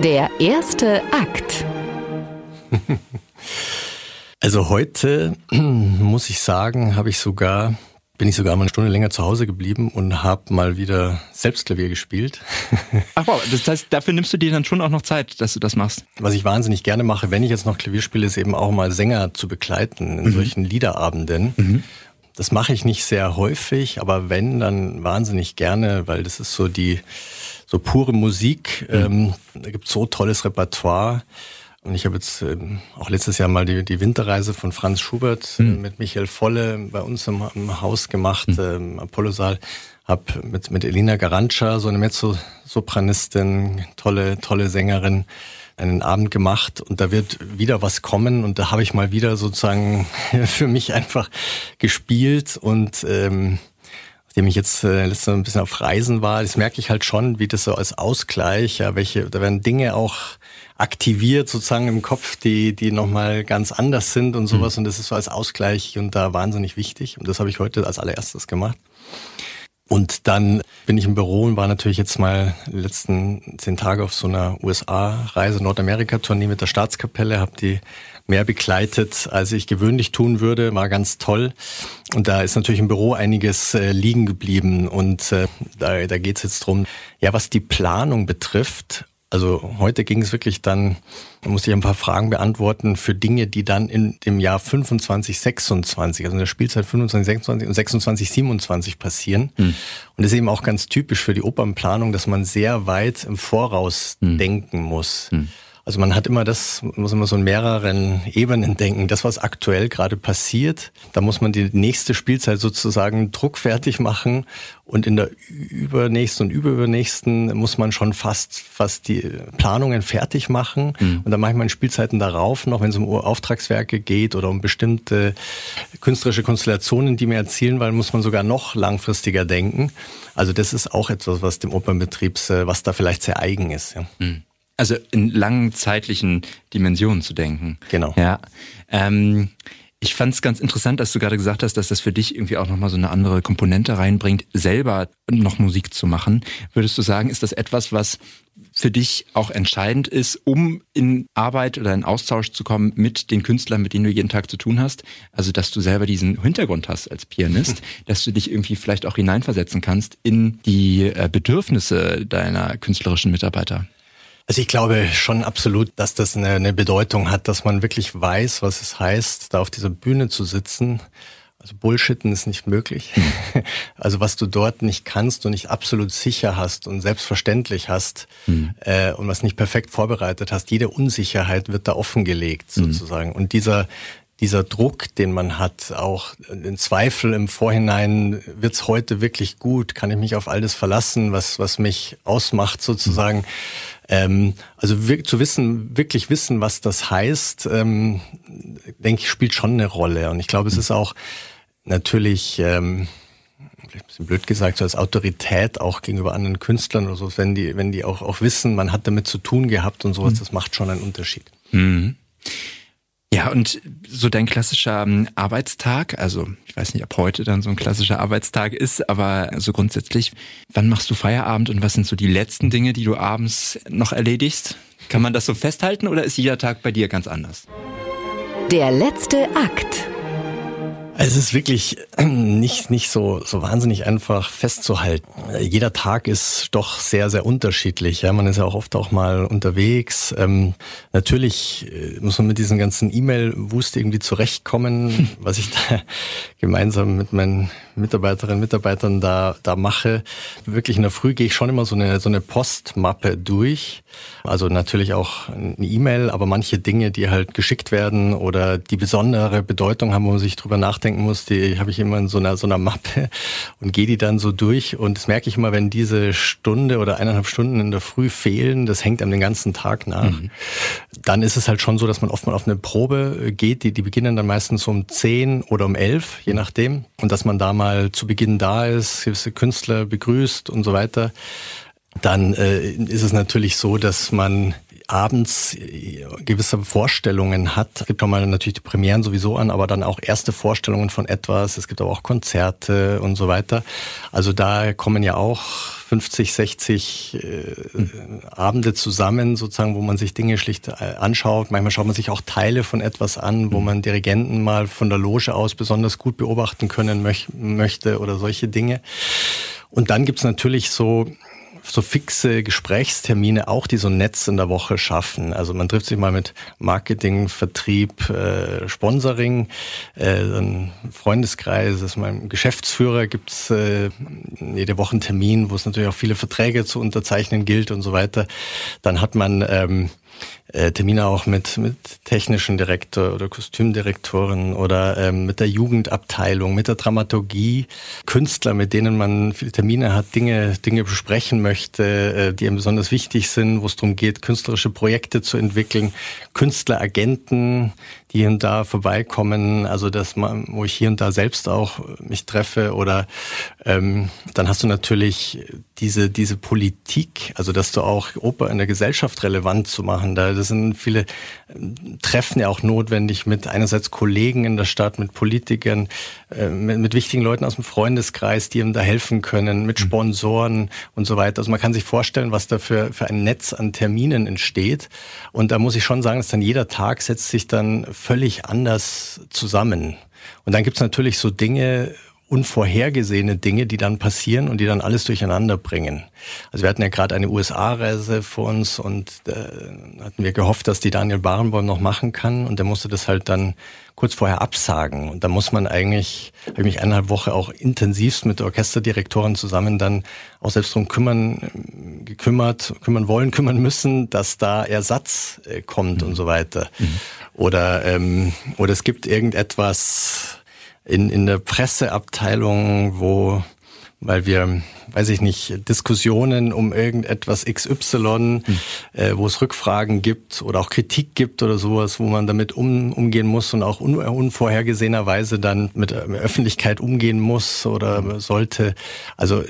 Der erste Akt. Also heute muss ich sagen, habe ich sogar bin ich sogar mal eine Stunde länger zu Hause geblieben und habe mal wieder selbst Klavier gespielt. Ach wow, das heißt, dafür nimmst du dir dann schon auch noch Zeit, dass du das machst? Was ich wahnsinnig gerne mache, wenn ich jetzt noch Klavier spiele, ist eben auch mal Sänger zu begleiten in mhm. solchen Liederabenden. Mhm. das mache ich nicht sehr häufig, aber wenn, dann wahnsinnig gerne, weil das ist so die so pure Musik. Mhm. Ähm, da gibt's so tolles Repertoire. Und ich habe jetzt ähm, auch letztes Jahr mal die, die Winterreise von Franz Schubert mhm. mit Michael Volle bei uns im, im Haus gemacht, mhm. ähm, Apollo-Saal. Hab mit, mit Elina Garantscha, so eine Mezzo-Sopranistin, tolle, tolle Sängerin, einen Abend gemacht und da wird wieder was kommen und da habe ich mal wieder sozusagen für mich einfach gespielt und ähm, nachdem ich jetzt äh, letztes ein bisschen auf Reisen war, das merke ich halt schon, wie das so als Ausgleich, ja, welche, da werden Dinge auch aktiviert sozusagen im Kopf, die, die nochmal ganz anders sind und sowas. Mhm. Und das ist so als Ausgleich und da wahnsinnig wichtig. Und das habe ich heute als allererstes gemacht. Und dann bin ich im Büro und war natürlich jetzt mal die letzten zehn Tage auf so einer USA-Reise, Nordamerika-Tournee mit der Staatskapelle, habe die mehr begleitet, als ich gewöhnlich tun würde, war ganz toll. Und da ist natürlich im Büro einiges äh, liegen geblieben und äh, da, da geht es jetzt drum, ja, was die Planung betrifft also heute ging es wirklich dann, da musste ich ein paar Fragen beantworten für Dinge, die dann in dem Jahr 25, 26, also in der Spielzeit 25, 26 und 26, 27 passieren. Hm. Und das ist eben auch ganz typisch für die Opernplanung, dass man sehr weit im Voraus hm. denken muss. Hm. Also man hat immer das, muss immer so in mehreren Ebenen denken. Das, was aktuell gerade passiert, da muss man die nächste Spielzeit sozusagen druckfertig machen und in der übernächsten und überübernächsten muss man schon fast, fast die Planungen fertig machen. Mhm. Und dann mache ich meine Spielzeiten darauf noch, wenn es um Auftragswerke geht oder um bestimmte künstlerische Konstellationen, die mir erzielen, weil muss man sogar noch langfristiger denken. Also das ist auch etwas, was dem Opernbetrieb, was da vielleicht sehr eigen ist. Ja. Mhm. Also in langen zeitlichen Dimensionen zu denken. Genau. Ja. Ähm, ich fand es ganz interessant, dass du gerade gesagt hast, dass das für dich irgendwie auch nochmal so eine andere Komponente reinbringt, selber noch Musik zu machen. Würdest du sagen, ist das etwas, was für dich auch entscheidend ist, um in Arbeit oder in Austausch zu kommen mit den Künstlern, mit denen du jeden Tag zu tun hast? Also, dass du selber diesen Hintergrund hast als Pianist, dass du dich irgendwie vielleicht auch hineinversetzen kannst in die äh, Bedürfnisse deiner künstlerischen Mitarbeiter? Also ich glaube schon absolut, dass das eine, eine, Bedeutung hat, dass man wirklich weiß, was es heißt, da auf dieser Bühne zu sitzen. Also Bullshitten ist nicht möglich. Hm. Also was du dort nicht kannst und nicht absolut sicher hast und selbstverständlich hast mhm. äh, und was nicht perfekt vorbereitet hast, jede Unsicherheit wird da offengelegt hm. sozusagen. Mhm. Und dieser dieser Druck, den man hat, auch den Zweifel im Vorhinein, wird's heute wirklich gut? Kann ich mich auf alles verlassen, was, was mich ausmacht sozusagen? Mhm. Ähm, also zu wissen, wirklich wissen, was das heißt, ähm, denke ich, spielt schon eine Rolle. Und ich glaube, es ist auch natürlich, ähm, vielleicht ein bisschen blöd gesagt, so als Autorität auch gegenüber anderen Künstlern oder so, wenn die, wenn die auch, auch wissen, man hat damit zu tun gehabt und sowas, mhm. das macht schon einen Unterschied. Mhm. Ja, und so dein klassischer ähm, Arbeitstag, also ich weiß nicht, ob heute dann so ein klassischer Arbeitstag ist, aber so grundsätzlich, wann machst du Feierabend und was sind so die letzten Dinge, die du abends noch erledigst? Kann man das so festhalten oder ist jeder Tag bei dir ganz anders? Der letzte Akt. Es ist wirklich nicht, nicht so, so wahnsinnig einfach festzuhalten. Jeder Tag ist doch sehr, sehr unterschiedlich. Ja, man ist ja auch oft auch mal unterwegs. Ähm, natürlich äh, muss man mit diesem ganzen E-Mail-Wust irgendwie zurechtkommen, was ich da gemeinsam mit meinen Mitarbeiterinnen und Mitarbeitern da, da mache. Wirklich in der Früh gehe ich schon immer so eine, so eine Postmappe durch. Also natürlich auch eine E-Mail, aber manche Dinge, die halt geschickt werden oder die besondere Bedeutung haben, wo man sich drüber nachdenken muss, die habe ich immer in so einer, so einer Mappe und gehe die dann so durch. Und das merke ich immer, wenn diese Stunde oder eineinhalb Stunden in der Früh fehlen, das hängt einem den ganzen Tag nach. Mhm. Dann ist es halt schon so, dass man oft mal auf eine Probe geht, die, die beginnen dann meistens um zehn oder um elf, je nachdem. Und dass man da mal zu Beginn da ist, gewisse Künstler begrüßt und so weiter dann äh, ist es natürlich so, dass man abends äh, gewisse Vorstellungen hat. Es gibt mal natürlich die Premieren sowieso an, aber dann auch erste Vorstellungen von etwas. Es gibt aber auch Konzerte und so weiter. Also da kommen ja auch 50, 60 äh, mhm. Abende zusammen, sozusagen, wo man sich Dinge schlicht äh, anschaut. Manchmal schaut man sich auch Teile von etwas an, wo mhm. man Dirigenten mal von der Loge aus besonders gut beobachten können möch möchte oder solche Dinge. Und dann gibt's natürlich so so fixe Gesprächstermine auch, die so ein Netz in der Woche schaffen. Also man trifft sich mal mit Marketing, Vertrieb, äh, Sponsoring, äh, dann Freundeskreis, ist mein Geschäftsführer gibt's äh, jede Woche einen Termin, wo es natürlich auch viele Verträge zu unterzeichnen gilt und so weiter. Dann hat man ähm, äh, Termine auch mit, mit technischen Direktor oder Kostümdirektoren oder ähm, mit der Jugendabteilung, mit der Dramaturgie, Künstler, mit denen man viele Termine hat, Dinge, Dinge besprechen möchte, äh, die einem besonders wichtig sind, wo es darum geht, künstlerische Projekte zu entwickeln, Künstleragenten, die hier und da vorbeikommen, also dass man, wo ich hier und da selbst auch mich treffe oder ähm, dann hast du natürlich diese diese Politik, also dass du auch Oper in der Gesellschaft relevant zu machen. Da das sind viele ähm, Treffen ja auch notwendig mit einerseits Kollegen in der Stadt, mit Politikern, äh, mit, mit wichtigen Leuten aus dem Freundeskreis, die ihm da helfen können, mit mhm. Sponsoren und so weiter. Also man kann sich vorstellen, was da für, für ein Netz an Terminen entsteht. Und da muss ich schon sagen, dass dann jeder Tag setzt sich dann völlig anders zusammen. Und dann gibt's natürlich so Dinge, unvorhergesehene Dinge, die dann passieren und die dann alles durcheinander bringen. Also wir hatten ja gerade eine USA-Reise vor uns und äh, hatten wir gehofft, dass die Daniel Barenboim noch machen kann und der musste das halt dann kurz vorher absagen. Und da muss man eigentlich, habe ich mich eineinhalb Woche auch intensivst mit der Orchesterdirektorin zusammen dann auch selbst drum kümmern, gekümmert, kümmern wollen, kümmern müssen, dass da Ersatz äh, kommt mhm. und so weiter. Mhm. Oder, ähm, oder es gibt irgendetwas, in, in der Presseabteilung, wo, weil wir, weiß ich nicht, Diskussionen um irgendetwas XY, hm. äh, wo es Rückfragen gibt oder auch Kritik gibt oder sowas, wo man damit um, umgehen muss und auch un, unvorhergesehenerweise dann mit der Öffentlichkeit umgehen muss oder hm. sollte. Also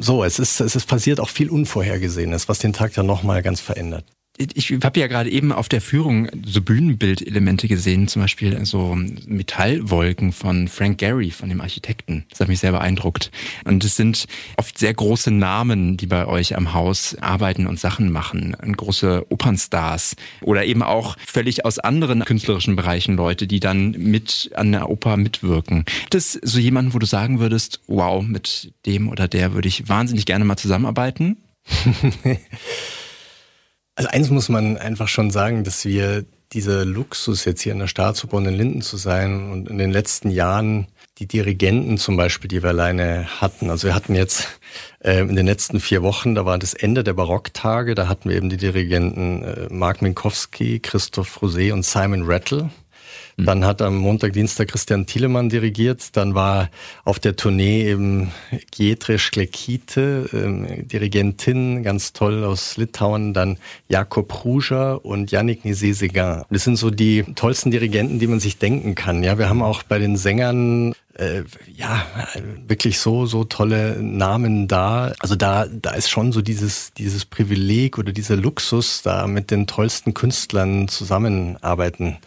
so, es ist, es ist passiert auch viel Unvorhergesehenes, was den Tag dann nochmal ganz verändert ich habe ja gerade eben auf der Führung so Bühnenbildelemente gesehen, zum Beispiel so Metallwolken von Frank Gehry, von dem Architekten. Das hat mich sehr beeindruckt. Und es sind oft sehr große Namen, die bei euch am Haus arbeiten und Sachen machen. Große Opernstars oder eben auch völlig aus anderen künstlerischen Bereichen Leute, die dann mit an der Oper mitwirken. Gibt es so jemanden, wo du sagen würdest, wow, mit dem oder der würde ich wahnsinnig gerne mal zusammenarbeiten? Also eins muss man einfach schon sagen, dass wir dieser Luxus jetzt hier in der Staatsoper und in Linden zu sein und in den letzten Jahren die Dirigenten zum Beispiel, die wir alleine hatten. Also wir hatten jetzt äh, in den letzten vier Wochen, da war das Ende der Barocktage, da hatten wir eben die Dirigenten äh, Mark Minkowski, Christoph Rosé und Simon Rattle. Mhm. Dann hat am Montag, Dienstag Christian Thielemann dirigiert. Dann war auf der Tournee eben Gietre Sklekite, ähm, Dirigentin, ganz toll aus Litauen. Dann Jakob Ruger und Yannick Nizé-Seguin. Das sind so die tollsten Dirigenten, die man sich denken kann. Ja, wir haben auch bei den Sängern äh, ja, wirklich so, so tolle Namen da. Also da, da ist schon so dieses, dieses Privileg oder dieser Luxus, da mit den tollsten Künstlern zusammenarbeiten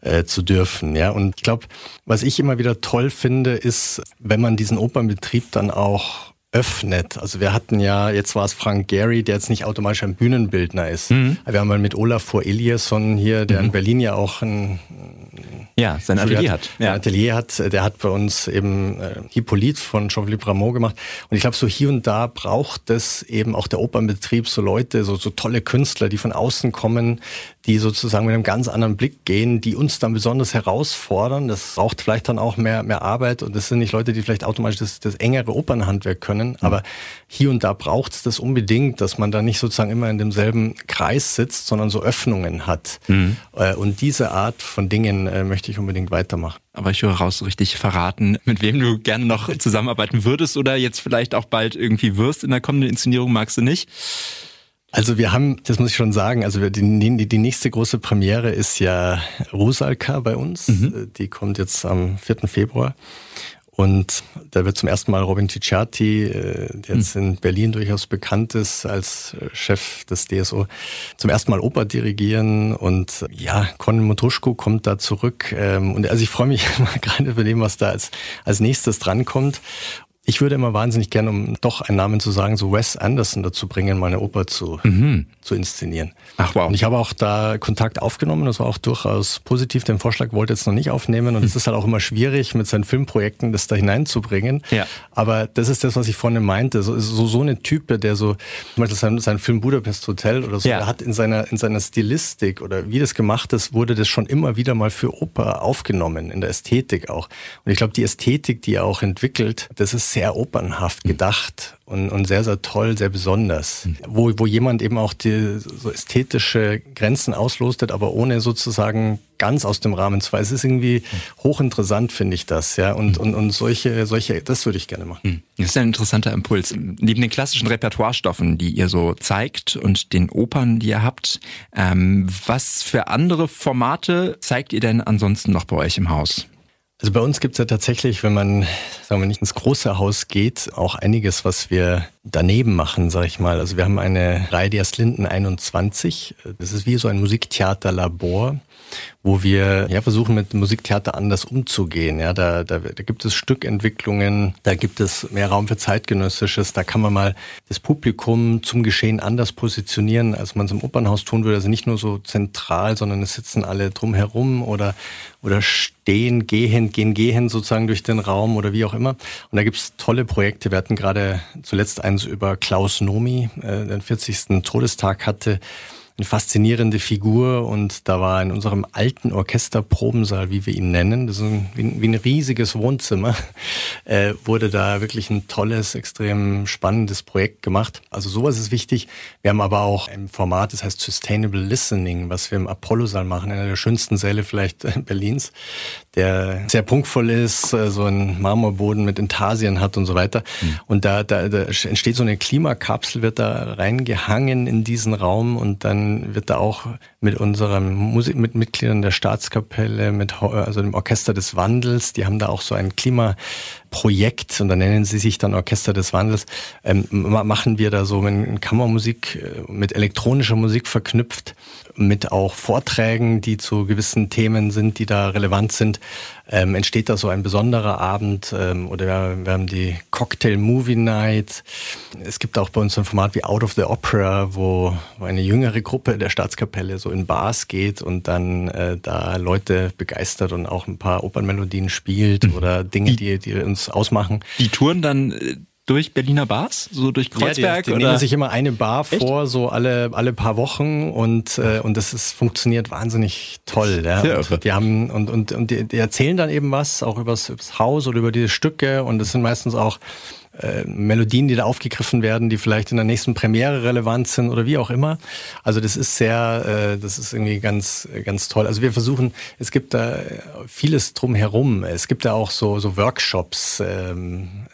äh, zu dürfen. Ja, und ich glaube, was ich immer wieder toll finde, ist, wenn man diesen Opernbetrieb dann auch öffnet. Also wir hatten ja, jetzt war es Frank Gehry, der jetzt nicht automatisch ein Bühnenbildner ist. Mhm. Wir haben mal mit Olafur Eliasson hier, der mhm. in Berlin ja auch ein ja, sein Atelier hat. hat. Ja. Atelier hat, der hat bei uns eben äh, Hippolyte von Jean-Philippe Rameau gemacht. Und ich glaube, so hier und da braucht es eben auch der Opernbetrieb so Leute, so, so tolle Künstler, die von außen kommen, die sozusagen mit einem ganz anderen Blick gehen, die uns dann besonders herausfordern. Das braucht vielleicht dann auch mehr, mehr Arbeit und das sind nicht Leute, die vielleicht automatisch das, das engere Opernhandwerk können, mhm. aber hier und da braucht es das unbedingt, dass man da nicht sozusagen immer in demselben Kreis sitzt, sondern so Öffnungen hat. Mhm. Äh, und diese Art von Dingen äh, möchte ich unbedingt weitermachen. Aber ich höre raus, so richtig verraten, mit wem du gerne noch zusammenarbeiten würdest oder jetzt vielleicht auch bald irgendwie wirst in der kommenden Inszenierung, magst du nicht? Also wir haben, das muss ich schon sagen, also die, die, die nächste große Premiere ist ja Rusalka bei uns. Mhm. Die kommt jetzt am 4. Februar. Und da wird zum ersten Mal Robin Ticciati, äh, der jetzt mhm. in Berlin durchaus bekannt ist als äh, Chef des DSO, zum ersten Mal Oper dirigieren. Und ja, Conan Motruschko kommt da zurück. Ähm, und also ich freue mich gerade über dem, was da als, als nächstes drankommt. Ich würde immer wahnsinnig gerne, um doch einen Namen zu sagen, so Wes Anderson dazu bringen, meine Oper zu, mhm. zu inszenieren. Ach wow. Und ich habe auch da Kontakt aufgenommen, das war auch durchaus positiv. Den Vorschlag wollte jetzt noch nicht aufnehmen und es mhm. ist halt auch immer schwierig, mit seinen Filmprojekten das da hineinzubringen. Ja. Aber das ist das, was ich vorhin meinte. So, so, so eine Type, der so, zum Beispiel sein, sein Film Budapest Hotel oder so, ja. der hat in seiner, in seiner Stilistik oder wie das gemacht ist, wurde das schon immer wieder mal für Oper aufgenommen, in der Ästhetik auch. Und ich glaube, die Ästhetik, die er auch entwickelt, das ist sehr opernhaft gedacht und, und sehr, sehr toll, sehr besonders. Wo, wo jemand eben auch die so ästhetische Grenzen auslostet, aber ohne sozusagen ganz aus dem Rahmen zu Es ist irgendwie hochinteressant, finde ich das, ja. Und, und, und solche, solche, das würde ich gerne machen. Das ist ein interessanter Impuls. Neben den klassischen Repertoirestoffen, die ihr so zeigt und den Opern, die ihr habt, ähm, was für andere Formate zeigt ihr denn ansonsten noch bei euch im Haus? Also bei uns gibt es ja tatsächlich, wenn man, sagen wir nicht ins große Haus geht, auch einiges, was wir daneben machen, sag ich mal. Also wir haben eine Reihe, die heißt Linden 21. Das ist wie so ein Musiktheaterlabor wo wir ja versuchen mit Musiktheater anders umzugehen. Ja, da, da, da gibt es Stückentwicklungen, da gibt es mehr Raum für zeitgenössisches, da kann man mal das Publikum zum Geschehen anders positionieren, als man es im Opernhaus tun würde. Also nicht nur so zentral, sondern es sitzen alle drumherum oder oder stehen, gehen, gehen, gehen sozusagen durch den Raum oder wie auch immer. Und da gibt's tolle Projekte. Wir hatten gerade zuletzt eins über Klaus Nomi, äh, den 40. Todestag hatte eine faszinierende Figur und da war in unserem alten Orchesterprobensaal, wie wir ihn nennen, das ist ein, wie, ein riesiges Wohnzimmer, äh, wurde da wirklich ein tolles, extrem spannendes Projekt gemacht. Also sowas ist wichtig. Wir haben aber auch ein Format, das heißt Sustainable Listening, was wir im Apollo-Saal machen, einer der schönsten Säle vielleicht Berlins, der sehr punktvoll ist, äh, so einen Marmorboden mit Intarsien hat und so weiter. Mhm. Und da, da, da entsteht so eine Klimakapsel, wird da reingehangen in diesen Raum und dann wird da auch mit unserem Musik, der Staatskapelle, mit also dem Orchester des Wandels, die haben da auch so ein Klimaprojekt und da nennen sie sich dann Orchester des Wandels, ähm, machen wir da so mit Kammermusik, äh, mit elektronischer Musik verknüpft, mit auch Vorträgen, die zu gewissen Themen sind, die da relevant sind ähm, entsteht da so ein besonderer Abend ähm, oder wir, wir, haben die Cocktail Movie Night. Es gibt auch bei uns ein Format wie Out of the Opera, wo, wo eine jüngere Gruppe der Staatskapelle so in Bars geht und dann äh, da Leute begeistert und auch ein paar Opernmelodien spielt mhm. oder Dinge, die, die uns ausmachen. Die touren dann äh, durch Berliner Bars, so durch Kreuzberg? Ja, die, die nehmen sich immer eine Bar Echt? vor, so alle alle paar Wochen und äh, und das ist funktioniert wahnsinnig toll. Ja. und die haben und und und die, die erzählen dann eben was auch übers, übers Haus oder über diese Stücke und das sind meistens auch äh, Melodien, die da aufgegriffen werden, die vielleicht in der nächsten Premiere relevant sind oder wie auch immer. Also das ist sehr, äh, das ist irgendwie ganz, ganz toll. Also wir versuchen, es gibt da vieles drumherum. Es gibt da auch so, so Workshops, ähm,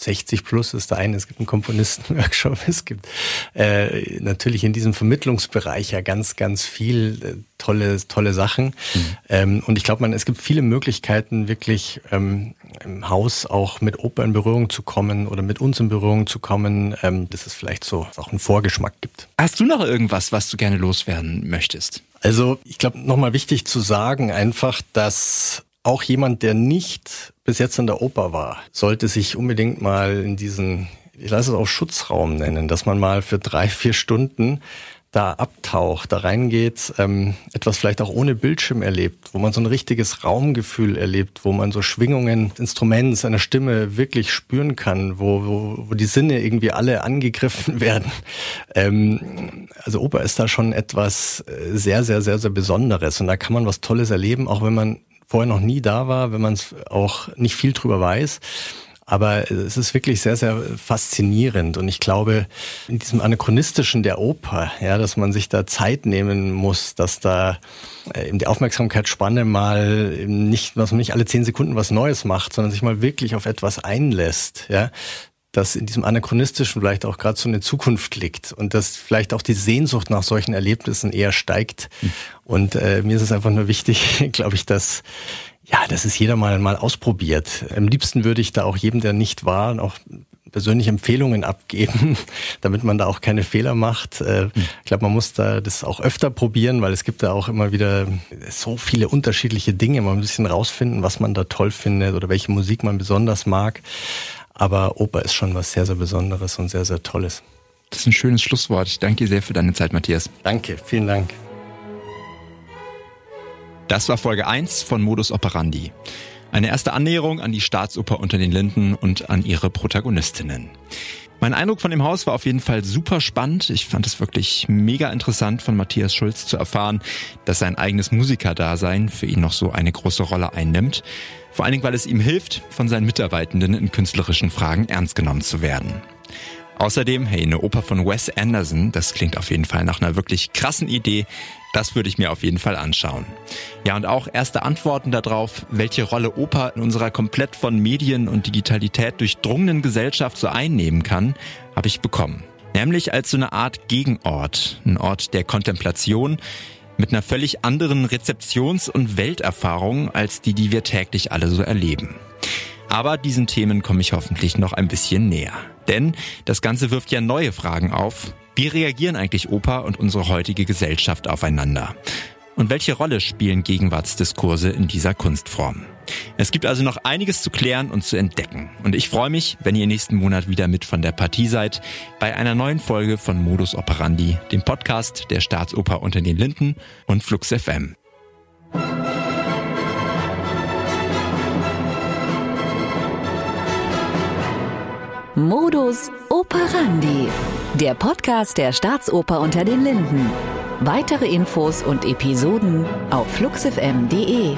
60 plus ist der eine, es gibt einen Komponistenworkshop, es gibt äh, natürlich in diesem Vermittlungsbereich ja ganz, ganz viel äh, tolle, tolle Sachen. Mhm. Ähm, und ich glaube, man, es gibt viele Möglichkeiten, wirklich ähm, im Haus auch mit Oper in Berührung zu kommen oder mit uns in Berührung zu kommen, ähm, dass es vielleicht so auch einen Vorgeschmack gibt. Hast du noch irgendwas, was du gerne loswerden möchtest? Also ich glaube, nochmal wichtig zu sagen, einfach, dass auch jemand, der nicht bis jetzt in der Oper war, sollte sich unbedingt mal in diesen, ich lasse es auch Schutzraum nennen, dass man mal für drei, vier Stunden da abtaucht, da reingeht, ähm, etwas vielleicht auch ohne Bildschirm erlebt, wo man so ein richtiges Raumgefühl erlebt, wo man so Schwingungen Instruments, einer Stimme wirklich spüren kann, wo, wo, wo die Sinne irgendwie alle angegriffen werden. Ähm, also Oper ist da schon etwas äh, sehr, sehr, sehr, sehr Besonderes und da kann man was Tolles erleben, auch wenn man vorher noch nie da war, wenn man es auch nicht viel drüber weiß. Aber es ist wirklich sehr, sehr faszinierend. Und ich glaube, in diesem Anachronistischen der Oper, ja, dass man sich da Zeit nehmen muss, dass da äh, eben die Aufmerksamkeitsspanne mal nicht, was man nicht alle zehn Sekunden was Neues macht, sondern sich mal wirklich auf etwas einlässt, ja, dass in diesem Anachronistischen vielleicht auch gerade so eine Zukunft liegt und dass vielleicht auch die Sehnsucht nach solchen Erlebnissen eher steigt. Mhm. Und äh, mir ist es einfach nur wichtig, glaube ich, dass ja, dass es jeder mal mal ausprobiert. Am liebsten würde ich da auch jedem, der nicht war, auch persönliche Empfehlungen abgeben, damit man da auch keine Fehler macht. Äh, mhm. Ich glaube, man muss da das auch öfter probieren, weil es gibt da auch immer wieder so viele unterschiedliche Dinge. Man muss ein bisschen rausfinden, was man da toll findet oder welche Musik man besonders mag. Aber Oper ist schon was sehr, sehr Besonderes und sehr, sehr Tolles. Das ist ein schönes Schlusswort. Ich danke dir sehr für deine Zeit, Matthias. Danke, vielen Dank. Das war Folge 1 von Modus Operandi. Eine erste Annäherung an die Staatsoper unter den Linden und an ihre Protagonistinnen. Mein Eindruck von dem Haus war auf jeden Fall super spannend. Ich fand es wirklich mega interessant von Matthias Schulz zu erfahren, dass sein eigenes Musikerdasein für ihn noch so eine große Rolle einnimmt. Vor allen Dingen, weil es ihm hilft, von seinen Mitarbeitenden in künstlerischen Fragen ernst genommen zu werden. Außerdem, hey, eine Oper von Wes Anderson, das klingt auf jeden Fall nach einer wirklich krassen Idee. Das würde ich mir auf jeden Fall anschauen. Ja, und auch erste Antworten darauf, welche Rolle Oper in unserer komplett von Medien und Digitalität durchdrungenen Gesellschaft so einnehmen kann, habe ich bekommen. Nämlich als so eine Art Gegenort, ein Ort der Kontemplation, mit einer völlig anderen Rezeptions- und Welterfahrung als die, die wir täglich alle so erleben. Aber diesen Themen komme ich hoffentlich noch ein bisschen näher. Denn das Ganze wirft ja neue Fragen auf. Wie reagieren eigentlich Oper und unsere heutige Gesellschaft aufeinander? Und welche Rolle spielen Gegenwartsdiskurse in dieser Kunstform? Es gibt also noch einiges zu klären und zu entdecken. Und ich freue mich, wenn ihr nächsten Monat wieder mit von der Partie seid, bei einer neuen Folge von Modus Operandi, dem Podcast der Staatsoper unter den Linden und Flux FM. Modus Operandi, der Podcast der Staatsoper unter den Linden. Weitere Infos und Episoden auf fluxfm.de.